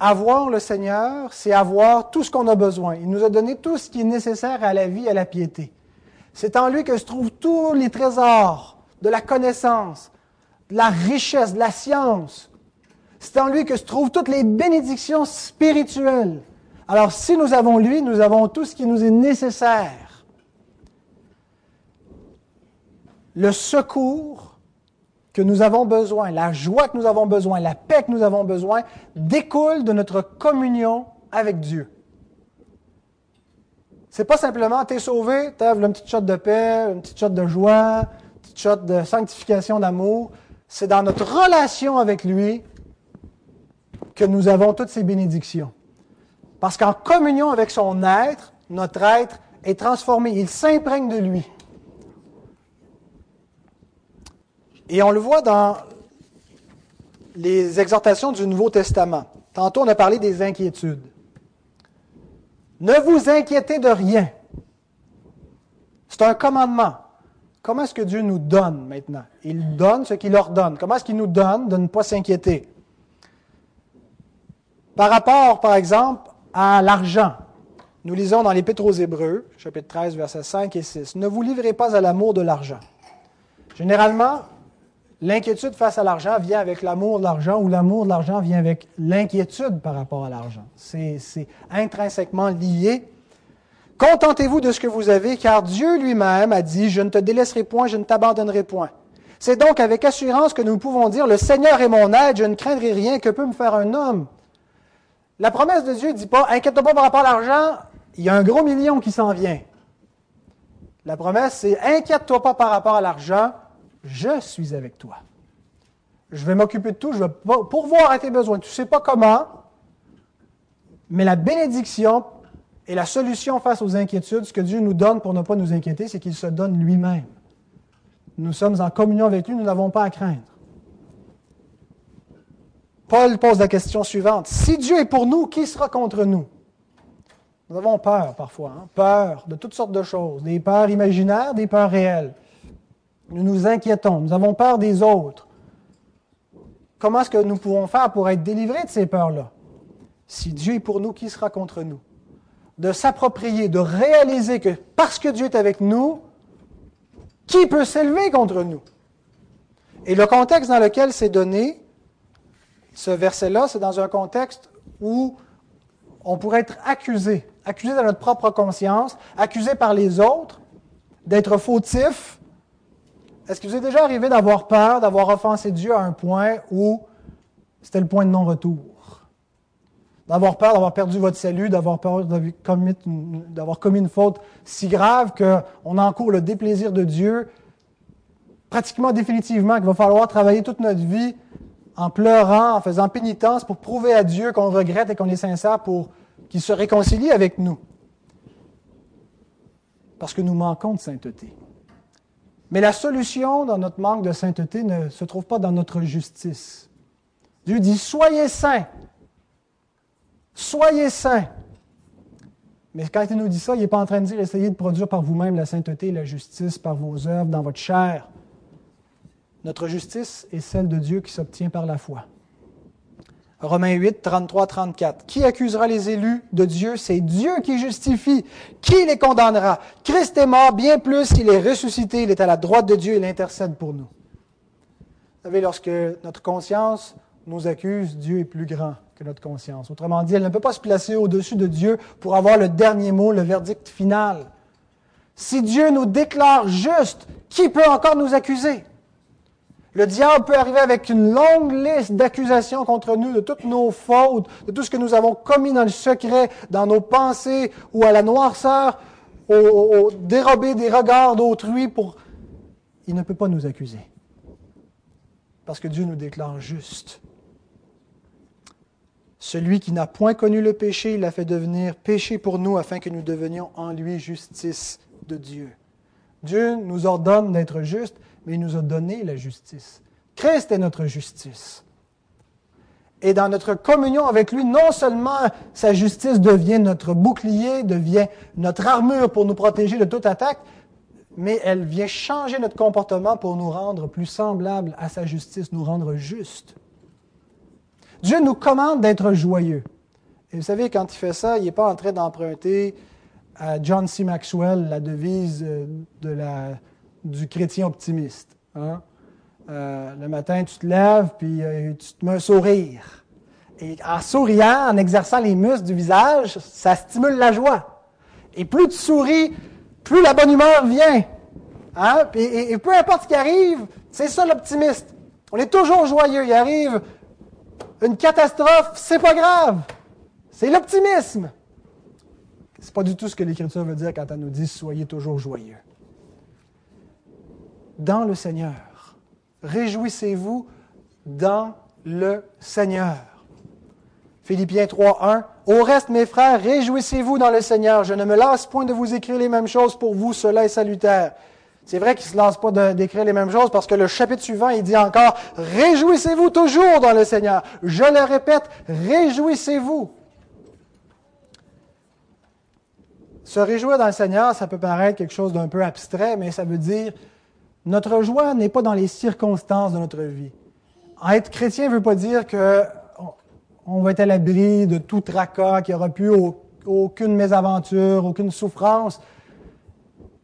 Avoir le Seigneur, c'est avoir tout ce qu'on a besoin. Il nous a donné tout ce qui est nécessaire à la vie à la piété. C'est en lui que se trouvent tous les trésors de la connaissance, de la richesse, de la science. C'est en lui que se trouvent toutes les bénédictions spirituelles. Alors si nous avons lui, nous avons tout ce qui nous est nécessaire le secours que nous avons besoin, la joie que nous avons besoin, la paix que nous avons besoin, découle de notre communion avec Dieu. C'est pas simplement t'es sauvé, t'as une petite shot de paix, une petite shot de joie, une petite shot de sanctification d'amour. C'est dans notre relation avec lui que nous avons toutes ces bénédictions. Parce qu'en communion avec son être, notre être est transformé, il s'imprègne de lui. Et on le voit dans les exhortations du Nouveau Testament. Tantôt, on a parlé des inquiétudes. Ne vous inquiétez de rien. C'est un commandement. Comment est-ce que Dieu nous donne maintenant? Il donne ce qu'il ordonne. Comment est-ce qu'il nous donne de ne pas s'inquiéter? Par rapport, par exemple, à l'argent. Nous lisons dans l'Épître aux Hébreux, chapitre 13, versets 5 et 6. Ne vous livrez pas à l'amour de l'argent. Généralement, L'inquiétude face à l'argent vient avec l'amour de l'argent ou l'amour de l'argent vient avec l'inquiétude par rapport à l'argent. C'est intrinsèquement lié. Contentez-vous de ce que vous avez, car Dieu lui-même a dit, je ne te délaisserai point, je ne t'abandonnerai point. C'est donc avec assurance que nous pouvons dire, le Seigneur est mon aide, je ne craindrai rien, que peut me faire un homme? La promesse de Dieu ne dit pas, inquiète-toi pas par rapport à l'argent, il y a un gros million qui s'en vient. La promesse, c'est, inquiète-toi pas par rapport à l'argent, je suis avec toi. Je vais m'occuper de tout, je vais pourvoir à tes besoins. Tu ne sais pas comment, mais la bénédiction et la solution face aux inquiétudes, ce que Dieu nous donne pour ne pas nous inquiéter, c'est qu'il se donne lui-même. Nous sommes en communion avec lui, nous n'avons pas à craindre. Paul pose la question suivante. Si Dieu est pour nous, qui sera contre nous? Nous avons peur parfois, hein? peur de toutes sortes de choses, des peurs imaginaires, des peurs réelles. Nous nous inquiétons, nous avons peur des autres. Comment est-ce que nous pouvons faire pour être délivrés de ces peurs-là? Si Dieu est pour nous, qui sera contre nous? De s'approprier, de réaliser que parce que Dieu est avec nous, qui peut s'élever contre nous? Et le contexte dans lequel c'est donné, ce verset-là, c'est dans un contexte où on pourrait être accusé, accusé dans notre propre conscience, accusé par les autres d'être fautif, est-ce que vous êtes déjà arrivé d'avoir peur, d'avoir offensé Dieu à un point où c'était le point de non-retour? D'avoir peur d'avoir perdu votre salut, d'avoir peur d'avoir commis une faute si grave qu'on encourt le déplaisir de Dieu, pratiquement définitivement, qu'il va falloir travailler toute notre vie en pleurant, en faisant pénitence pour prouver à Dieu qu'on regrette et qu'on est sincère pour qu'il se réconcilie avec nous. Parce que nous manquons de sainteté. Mais la solution dans notre manque de sainteté ne se trouve pas dans notre justice. Dieu dit, soyez saints. Soyez saints. Mais quand il nous dit ça, il n'est pas en train de dire, essayez de produire par vous-même la sainteté et la justice par vos œuvres dans votre chair. Notre justice est celle de Dieu qui s'obtient par la foi. Romains 8, 33, 34. Qui accusera les élus de Dieu? C'est Dieu qui justifie. Qui les condamnera? Christ est mort, bien plus, il est ressuscité, il est à la droite de Dieu, il intercède pour nous. Vous savez, lorsque notre conscience nous accuse, Dieu est plus grand que notre conscience. Autrement dit, elle ne peut pas se placer au-dessus de Dieu pour avoir le dernier mot, le verdict final. Si Dieu nous déclare juste, qui peut encore nous accuser? Le diable peut arriver avec une longue liste d'accusations contre nous de toutes nos fautes, de tout ce que nous avons commis dans le secret, dans nos pensées ou à la noirceur, au, dérober des regards d'autrui. Il ne peut pas nous accuser. Parce que Dieu nous déclare juste. Celui qui n'a point connu le péché, il l'a fait devenir péché pour nous afin que nous devenions en lui justice de Dieu. Dieu nous ordonne d'être justes, mais il nous a donné la justice. Christ est notre justice. Et dans notre communion avec lui, non seulement sa justice devient notre bouclier, devient notre armure pour nous protéger de toute attaque, mais elle vient changer notre comportement pour nous rendre plus semblables à sa justice, nous rendre justes. Dieu nous commande d'être joyeux. Et vous savez, quand il fait ça, il n'est pas en train d'emprunter à John C. Maxwell la devise euh, de la, du chrétien optimiste. Hein? Euh, le matin, tu te lèves, puis euh, tu te mets un sourire. Et en souriant, en exerçant les muscles du visage, ça stimule la joie. Et plus tu souris, plus la bonne humeur vient. Hein? Et, peu importe ce qui arrive, c'est ça l'optimiste. On est toujours joyeux. Il arrive une catastrophe, c'est pas grave. C'est l'optimisme. Ce n'est pas du tout ce que l'Écriture veut dire quand elle nous dit soyez toujours joyeux. Dans le Seigneur. Réjouissez-vous dans le Seigneur. Philippiens 3, 1. Au reste, mes frères, réjouissez-vous dans le Seigneur. Je ne me lasse point de vous écrire les mêmes choses pour vous, cela est salutaire. C'est vrai qu'il ne se lasse pas d'écrire les mêmes choses parce que le chapitre suivant, il dit encore, réjouissez-vous toujours dans le Seigneur. Je le répète, réjouissez-vous. Se réjouir dans le Seigneur, ça peut paraître quelque chose d'un peu abstrait, mais ça veut dire notre joie n'est pas dans les circonstances de notre vie. Être chrétien ne veut pas dire que on va être à l'abri de tout tracas, qu'il n'y aura plus aucune mésaventure, aucune souffrance,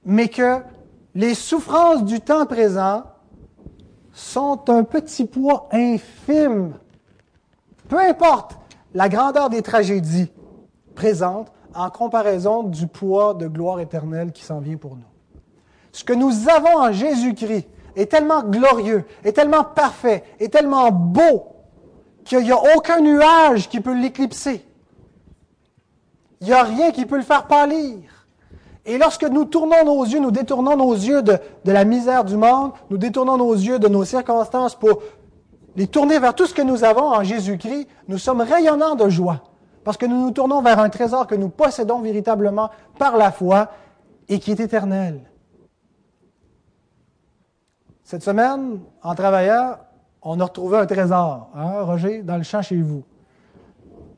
mais que les souffrances du temps présent sont un petit poids infime. Peu importe la grandeur des tragédies présentes en comparaison du poids de gloire éternelle qui s'en vient pour nous. Ce que nous avons en Jésus-Christ est tellement glorieux, est tellement parfait, est tellement beau qu'il n'y a aucun nuage qui peut l'éclipser. Il n'y a rien qui peut le faire pâlir. Et lorsque nous tournons nos yeux, nous détournons nos yeux de, la misère du monde, nous détournons nos yeux de nos circonstances pour les tourner vers tout ce que nous avons en Jésus-Christ, nous sommes rayonnants de joie. Parce que nous nous tournons vers un trésor que nous possédons véritablement par la foi et qui est éternel. Cette semaine, en travaillant, on a retrouvé un trésor, hein, Roger, dans le champ chez vous.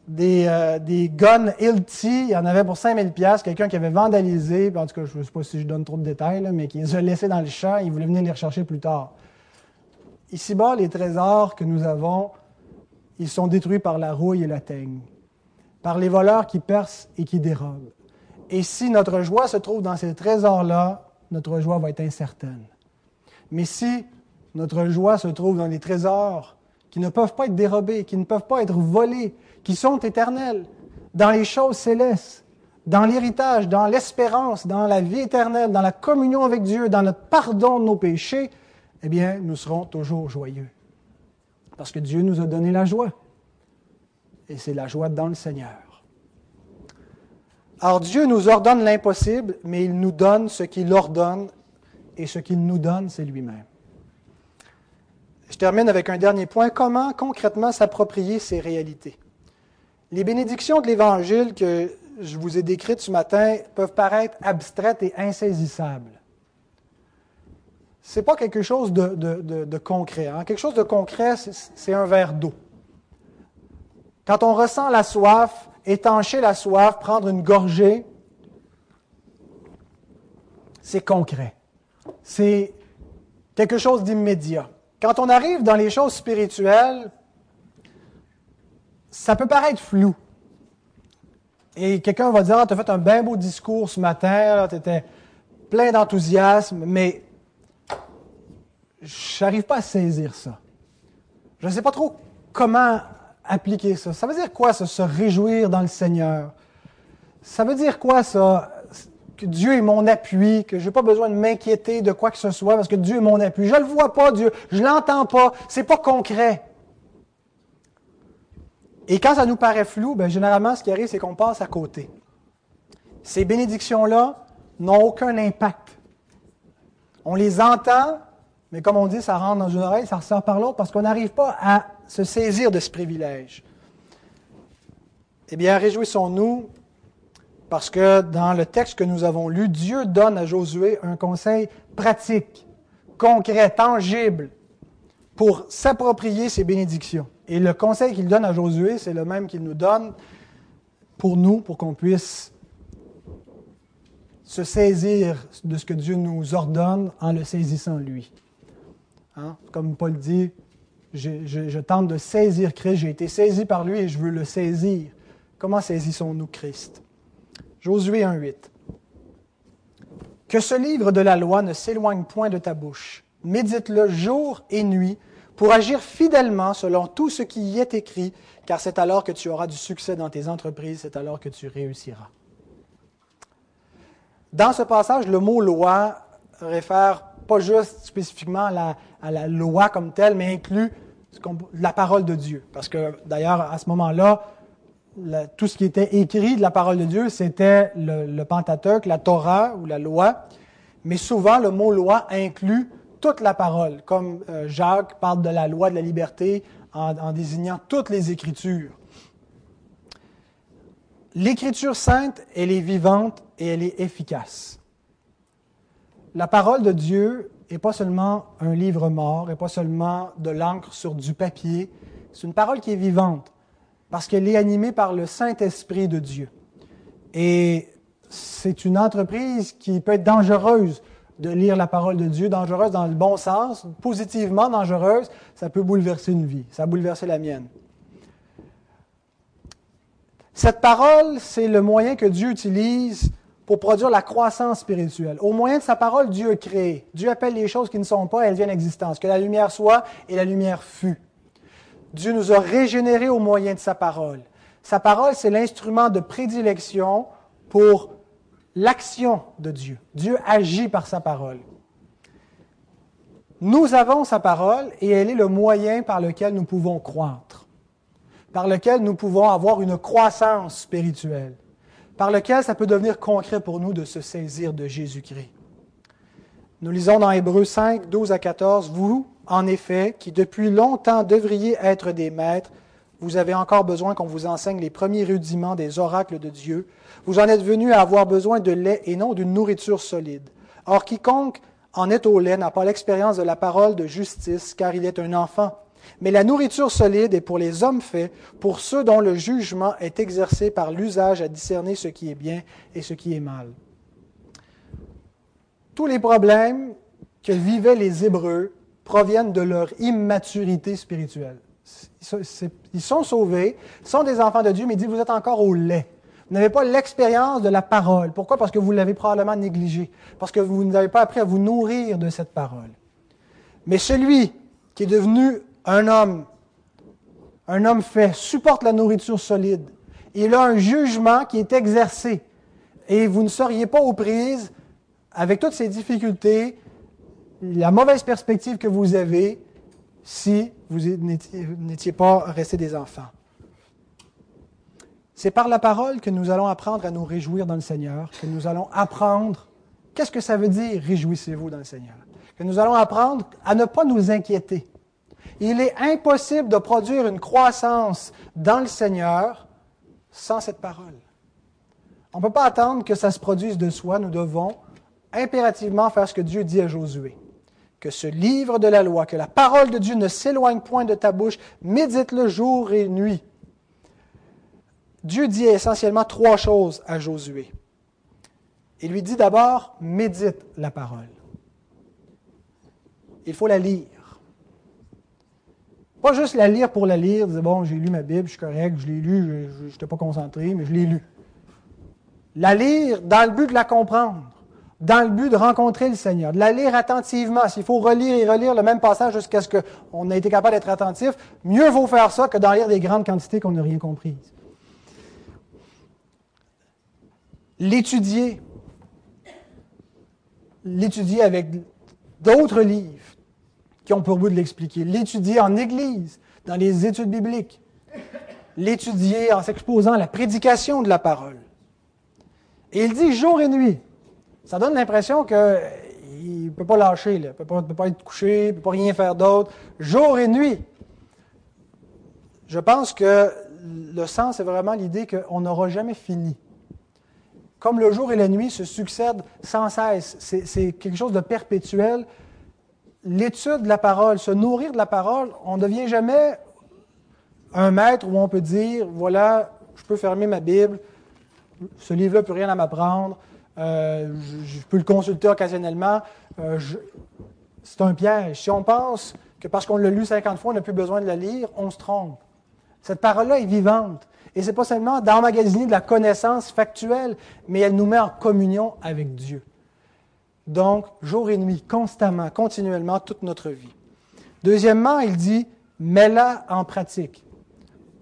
Des, euh, des guns Hilti, il y en avait pour 5000 pièces, quelqu'un qui avait vandalisé, en tout cas, je ne sais pas si je donne trop de détails, mais qui les a laissés dans le champ, il voulait venir les rechercher plus tard. Ici-bas, les trésors que nous avons, ils sont détruits par la rouille et la teigne, par les voleurs qui percent et qui dérobent. Et si notre joie se trouve dans ces trésors-là, notre joie va être incertaine. Mais si notre joie se trouve dans les trésors qui ne peuvent pas être dérobés, qui ne peuvent pas être volés, qui sont éternels, dans les choses célestes, dans l'héritage, dans l'espérance, dans la vie éternelle, dans la communion avec Dieu, dans le pardon de nos péchés, eh bien, nous serons toujours joyeux. Parce que Dieu nous a donné la joie. Et c'est la joie dans le Seigneur. Alors Dieu nous ordonne l'impossible, mais il nous donne ce qu'il ordonne, et ce qu'il nous donne, c'est lui-même. Je termine avec un dernier point. Comment concrètement s'approprier ces réalités? Les bénédictions de l'Évangile que je vous ai décrites ce matin peuvent paraître abstraites et insaisissables. Ce n'est pas quelque chose de, concret. Hein. Quelque chose de concret, c'est un verre d'eau. Quand on ressent la soif, étancher la soif, prendre une gorgée, c'est concret. C'est quelque chose d'immédiat. Quand on arrive dans les choses spirituelles, ça peut paraître flou. Et quelqu'un va dire, ah, tu as fait un bien beau discours ce matin, tu étais plein d'enthousiasme, mais je n'arrive pas à saisir ça. Je ne sais pas trop comment appliquer ça. Ça veut dire quoi, ça, se réjouir dans le Seigneur? Ça veut dire quoi, ça, Dieu est mon appui, que je n'ai pas besoin de m'inquiéter de quoi que ce soit parce que Dieu est mon appui. Je ne le vois pas, Dieu. Je ne l'entends pas. Ce n'est pas concret. Et quand ça nous paraît flou, ben, généralement, ce qui arrive, c'est qu'on passe à côté. Ces bénédictions-là n'ont aucun impact. On les entend, mais comme on dit, ça rentre dans une oreille, ça ressort par l'autre, parce qu'on n'arrive pas à se saisir de ce privilège. Eh bien, réjouissons-nous parce que dans le texte que nous avons lu, Dieu donne à Josué un conseil pratique, concret, tangible, pour s'approprier ses bénédictions. Et le conseil qu'il donne à Josué, c'est le même qu'il nous donne pour nous, pour qu'on puisse se saisir de ce que Dieu nous ordonne en le saisissant lui. Hein? Comme Paul dit, je, je, tente de saisir Christ, j'ai été saisi par lui et je veux le saisir. Comment saisissons-nous Christ? Josué 1.8. Que ce livre de la loi ne s'éloigne point de ta bouche. Médite-le jour et nuit pour agir fidèlement selon tout ce qui y est écrit, car c'est alors que tu auras du succès dans tes entreprises, c'est alors que tu réussiras. Dans ce passage, le mot loi réfère pas juste spécifiquement à la, à la loi comme telle, mais inclut la parole de Dieu. Parce que d'ailleurs, à ce moment-là, tout ce qui était écrit de la parole de Dieu, c'était le, le Pentateuque, la Torah ou la loi. Mais souvent, le mot loi inclut toute la parole, comme euh, Jacques parle de la loi de la liberté en, en désignant toutes les Écritures. L'Écriture sainte, elle est vivante et elle est efficace. La parole de Dieu n'est pas seulement un livre mort, n'est pas seulement de l'encre sur du papier, c'est une parole qui est vivante parce qu'elle est animée par le Saint-Esprit de Dieu. Et c'est une entreprise qui peut être dangereuse de lire la parole de Dieu, dangereuse dans le bon sens, positivement dangereuse, ça peut bouleverser une vie, ça a bouleversé la mienne. Cette parole, c'est le moyen que Dieu utilise pour produire la croissance spirituelle. Au moyen de sa parole, Dieu a créé. Dieu appelle les choses qui ne sont pas, elles viennent existence. Que la lumière soit et la lumière fut. Dieu nous a régénérés au moyen de sa parole. Sa parole, c'est l'instrument de prédilection pour l'action de Dieu. Dieu agit par sa parole. Nous avons sa parole et elle est le moyen par lequel nous pouvons croître, par lequel nous pouvons avoir une croissance spirituelle, par lequel ça peut devenir concret pour nous de se saisir de Jésus-Christ. Nous lisons dans Hébreux 5, 12 à 14, Vous, en effet, qui depuis longtemps devriez être des maîtres, vous avez encore besoin qu'on vous enseigne les premiers rudiments des oracles de Dieu. Vous en êtes venus à avoir besoin de lait et non d'une nourriture solide. Or, quiconque en est au lait n'a pas l'expérience de la parole de justice, car il est un enfant. Mais la nourriture solide est pour les hommes faits, pour ceux dont le jugement est exercé par l'usage à discerner ce qui est bien et ce qui est mal. Tous les problèmes que vivaient les Hébreux proviennent de leur immaturité spirituelle. Ils sont sauvés, sont des enfants de Dieu, mais il dit, vous êtes encore au lait. Vous n'avez pas l'expérience de la parole. Pourquoi? Parce que vous l'avez probablement négligé. Parce que vous n'avez pas appris à vous nourrir de cette parole. Mais celui qui est devenu un homme, un homme fait, supporte la nourriture solide. Il a un jugement qui est exercé. Et vous ne seriez pas aux prises avec toutes ces difficultés, la mauvaise perspective que vous avez, si vous n'étiez pas restés des enfants. C'est par la parole que nous allons apprendre à nous réjouir dans le Seigneur, que nous allons apprendre qu'est-ce que ça veut dire réjouissez-vous dans le Seigneur, que nous allons apprendre à ne pas nous inquiéter. Il est impossible de produire une croissance dans le Seigneur sans cette parole. On ne peut pas attendre que ça se produise de soi, nous devons impérativement faire ce que Dieu dit à Josué que ce livre de la loi, que la parole de Dieu ne s'éloigne point de ta bouche, médite-le jour et nuit. Dieu dit essentiellement trois choses à Josué. Il lui dit d'abord, médite la parole. Il faut la lire. Pas juste la lire pour la lire, dire, bon, j'ai lu ma Bible, je suis correct, je l'ai lu, je n'étais pas concentré, mais je l'ai lu. La lire dans le but de la comprendre dans le but de rencontrer le Seigneur, de la lire attentivement. S'il faut relire et relire le même passage jusqu'à ce qu'on ait été capable d'être attentif, mieux vaut faire ça que d'en lire des grandes quantités qu'on n'a rien compris. L'étudier. L'étudier avec d'autres livres qui ont pour but de l'expliquer. L'étudier en Église, dans les études bibliques. L'étudier en s'exposant à la prédication de la parole. Et il dit jour et nuit ça donne l'impression qu'il ne peut pas lâcher, il ne peut, pas être couché, il ne peut pas rien faire d'autre, jour et nuit. Je pense que le sens est vraiment l'idée qu'on n'aura jamais fini. Comme le jour et la nuit se succèdent sans cesse, c'est quelque chose de perpétuel. L'étude de la parole, se nourrir de la parole, on ne devient jamais un maître où on peut dire, voilà, je peux fermer ma Bible, ce livre-là peut rien à m'apprendre, euh, je, peux le consulter occasionnellement. Euh, c'est un piège. Si on pense que parce qu'on l'a lu 50 fois, on n'a plus besoin de la lire, on se trompe. Cette parole-là est vivante. Et ce n'est pas seulement d'emmagasiner de la connaissance factuelle, mais elle nous met en communion avec Dieu. Donc, jour et nuit, constamment, continuellement, toute notre vie. Deuxièmement, il dit, mets-la en pratique.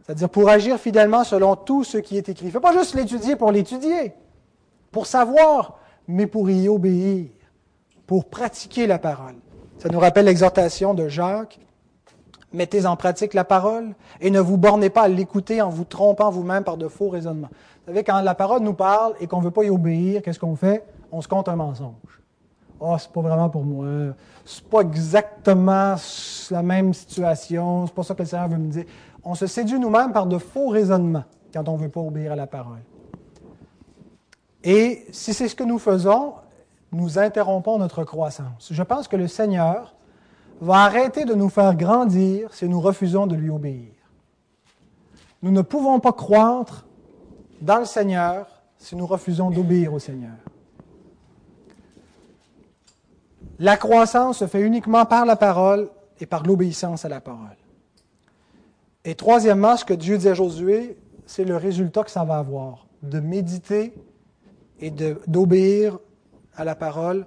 C'est-à-dire pour agir fidèlement selon tout ce qui est écrit. Il ne faut pas juste l'étudier pour l'étudier pour savoir, mais pour y obéir, pour pratiquer la parole. Ça nous rappelle l'exhortation de Jacques Mettez en pratique la parole et ne vous bornez pas à l'écouter en vous trompant vous-même par de faux raisonnements. Vous savez, quand la parole nous parle et qu'on ne veut pas y obéir, qu'est-ce qu'on fait? On se compte un mensonge. Ah, oh, c'est pas vraiment pour moi. C'est pas exactement la même situation. C'est pas ça que le Seigneur veut me dire. On se séduit nous-mêmes par de faux raisonnements quand on ne veut pas obéir à la parole. Et si c'est ce que nous faisons, nous interrompons notre croissance. Je pense que le Seigneur va arrêter de nous faire grandir si nous refusons de lui obéir. Nous ne pouvons pas croître dans le Seigneur si nous refusons d'obéir au Seigneur. La croissance se fait uniquement par la parole et par l'obéissance à la parole. Et troisièmement, ce que Dieu dit à Josué, c'est le résultat que ça va avoir, de méditer et d'obéir à la parole,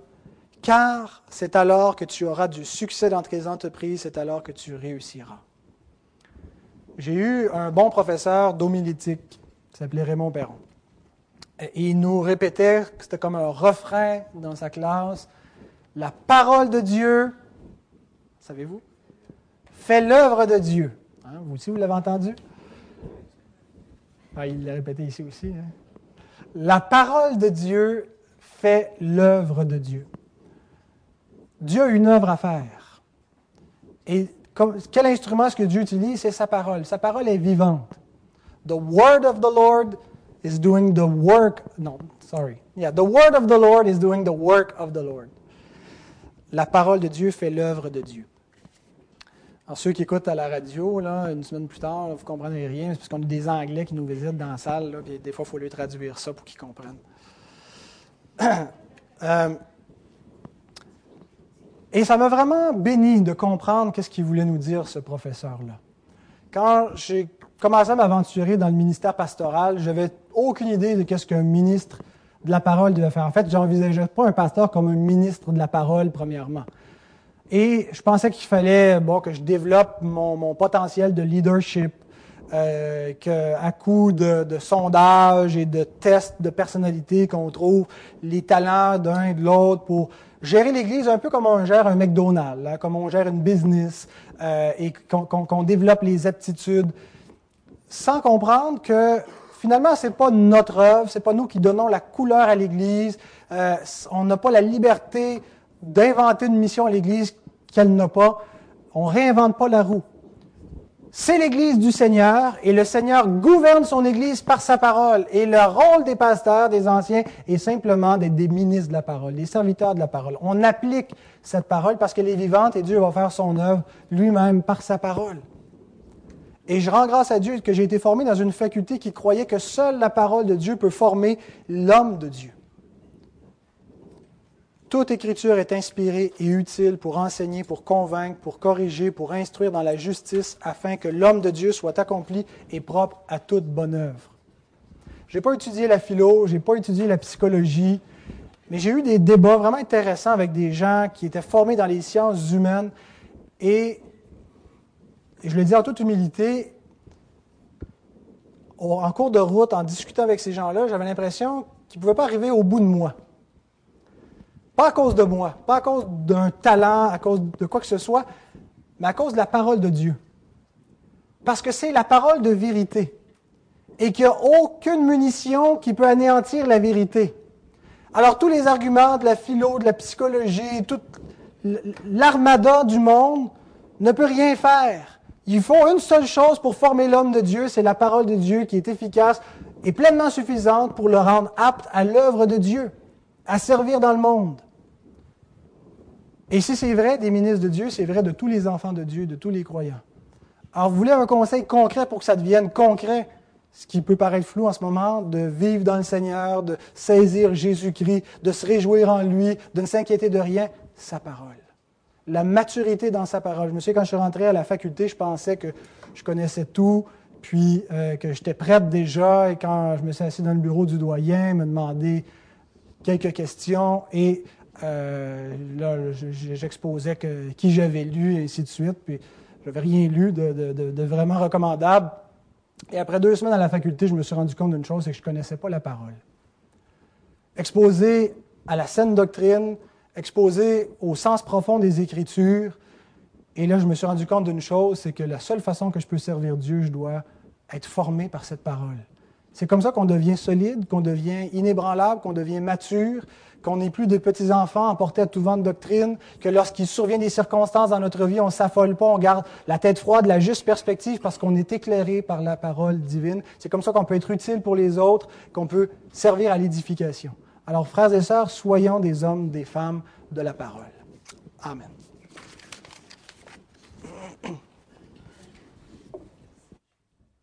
car c'est alors que tu auras du succès dans tes entreprises, c'est alors que tu réussiras. J'ai eu un bon professeur d'homilétique, qui s'appelait Raymond Perron. Et il nous répétait, c'était comme un refrain dans sa classe, la parole de Dieu, savez-vous, fait l'œuvre de Dieu. Hein, vous aussi, vous l'avez entendu? Ah, il l'a répété ici aussi. Hein. La parole de Dieu fait l'œuvre de Dieu. Dieu a une œuvre à faire. Et quel instrument est-ce que Dieu utilise? C'est sa parole. Sa parole est vivante. The word of the Lord is doing the work. No, sorry. Yeah, the word of the Lord is doing the work of the Lord. La parole de Dieu fait l'œuvre de Dieu. Alors, ceux qui écoutent à la radio, là, une semaine plus tard, vous ne comprenez rien, c'est parce qu'on a des Anglais qui nous visitent dans la salle, là, puis des fois, il faut lui traduire ça pour qu'ils comprennent. Euh, et ça m'a vraiment béni de comprendre qu'est-ce qu'il voulait nous dire, ce professeur-là. Quand j'ai commencé à m'aventurer dans le ministère pastoral, je n'avais aucune idée de qu'est-ce qu'un ministre de la parole devait faire. En fait, je n'envisageais pas un pasteur comme un ministre de la parole, premièrement. Et je pensais qu'il fallait bon, que je développe mon, potentiel de leadership, euh, qu'à coup de, de sondages et de tests de personnalité, qu'on trouve les talents d'un et de l'autre pour gérer l'Église un peu comme on gère un McDonald's, hein, comme on gère une business, euh, et qu'on développe les aptitudes, sans comprendre que finalement, ce n'est pas notre œuvre, ce n'est pas nous qui donnons la couleur à l'Église, euh, on n'a pas la liberté d'inventer une mission à l'Église qu'elle n'a pas. On ne réinvente pas la roue. C'est l'Église du Seigneur et le Seigneur gouverne son Église par sa parole. Et le rôle des pasteurs, des anciens, est simplement d'être des ministres de la parole, des serviteurs de la parole. On applique cette parole parce qu'elle est vivante et Dieu va faire son œuvre lui-même par sa parole. Et je rends grâce à Dieu que j'ai été formé dans une faculté qui croyait que seule la parole de Dieu peut former l'homme de Dieu. Toute écriture est inspirée et utile pour enseigner, pour convaincre, pour corriger, pour instruire dans la justice, afin que l'homme de Dieu soit accompli et propre à toute bonne œuvre. Je n'ai pas étudié la philo, je n'ai pas étudié la psychologie, mais j'ai eu des débats vraiment intéressants avec des gens qui étaient formés dans les sciences humaines. Et, je le dis en toute humilité, en cours de route, en discutant avec ces gens-là, j'avais l'impression qu'ils ne pouvaient pas arriver au bout de moi. Pas à cause de moi, pas à cause d'un talent, à cause de quoi que ce soit, mais à cause de la parole de Dieu. Parce que c'est la parole de vérité. Et qu'il n'y a aucune munition qui peut anéantir la vérité. Alors tous les arguments de la philo, de la psychologie, toute l'armada du monde ne peut rien faire. Il faut une seule chose pour former l'homme de Dieu, c'est la parole de Dieu qui est efficace et pleinement suffisante pour le rendre apte à l'œuvre de Dieu à servir dans le monde. Et si c'est vrai des ministres de Dieu, c'est vrai de tous les enfants de Dieu, de tous les croyants. Alors, vous voulez un conseil concret pour que ça devienne concret, ce qui peut paraître flou en ce moment, de vivre dans le Seigneur, de saisir Jésus-Christ, de se réjouir en lui, de ne s'inquiéter de rien, sa parole. La maturité dans sa parole. Je me souviens, quand je suis rentré à la faculté, je pensais que je connaissais tout, puis euh, que j'étais prête déjà, et quand je me suis assis dans le bureau du doyen, me demander quelques questions et euh, là, j'exposais qui j'avais lu et ainsi de suite. Puis, je n'avais rien lu de, vraiment recommandable. Et après deux semaines à la faculté, je me suis rendu compte d'une chose, c'est que je ne connaissais pas la parole. Exposé à la saine doctrine, exposé au sens profond des Écritures, Et là, je me suis rendu compte d'une chose, c'est que la seule façon que je peux servir Dieu, je dois être formé par cette parole. C'est comme ça qu'on devient solide, qu'on devient inébranlable, qu'on devient mature, qu'on n'est plus des petits-enfants emportés à tout vent de doctrine, que lorsqu'il survient des circonstances dans notre vie, on ne s'affole pas, on garde la tête froide, la juste perspective parce qu'on est éclairé par la parole divine. C'est comme ça qu'on peut être utile pour les autres, qu'on peut servir à l'édification. Alors, frères et sœurs, soyons des hommes, des femmes de la parole. Amen.